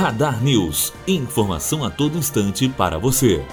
Radar News. Informação a todo instante para você.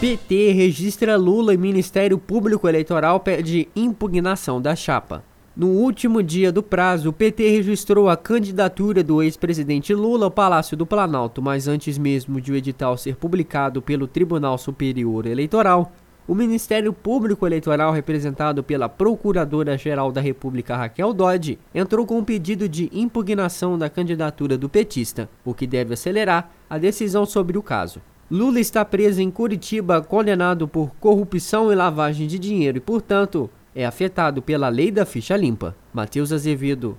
PT registra Lula e Ministério Público Eleitoral pede impugnação da chapa. No último dia do prazo, o PT registrou a candidatura do ex-presidente Lula ao Palácio do Planalto, mas antes mesmo de o edital ser publicado pelo Tribunal Superior Eleitoral, o Ministério Público Eleitoral, representado pela Procuradora-Geral da República Raquel Dodge, entrou com um pedido de impugnação da candidatura do petista, o que deve acelerar a decisão sobre o caso. Lula está preso em Curitiba, condenado por corrupção e lavagem de dinheiro e, portanto, é afetado pela lei da ficha limpa. Matheus Azevedo,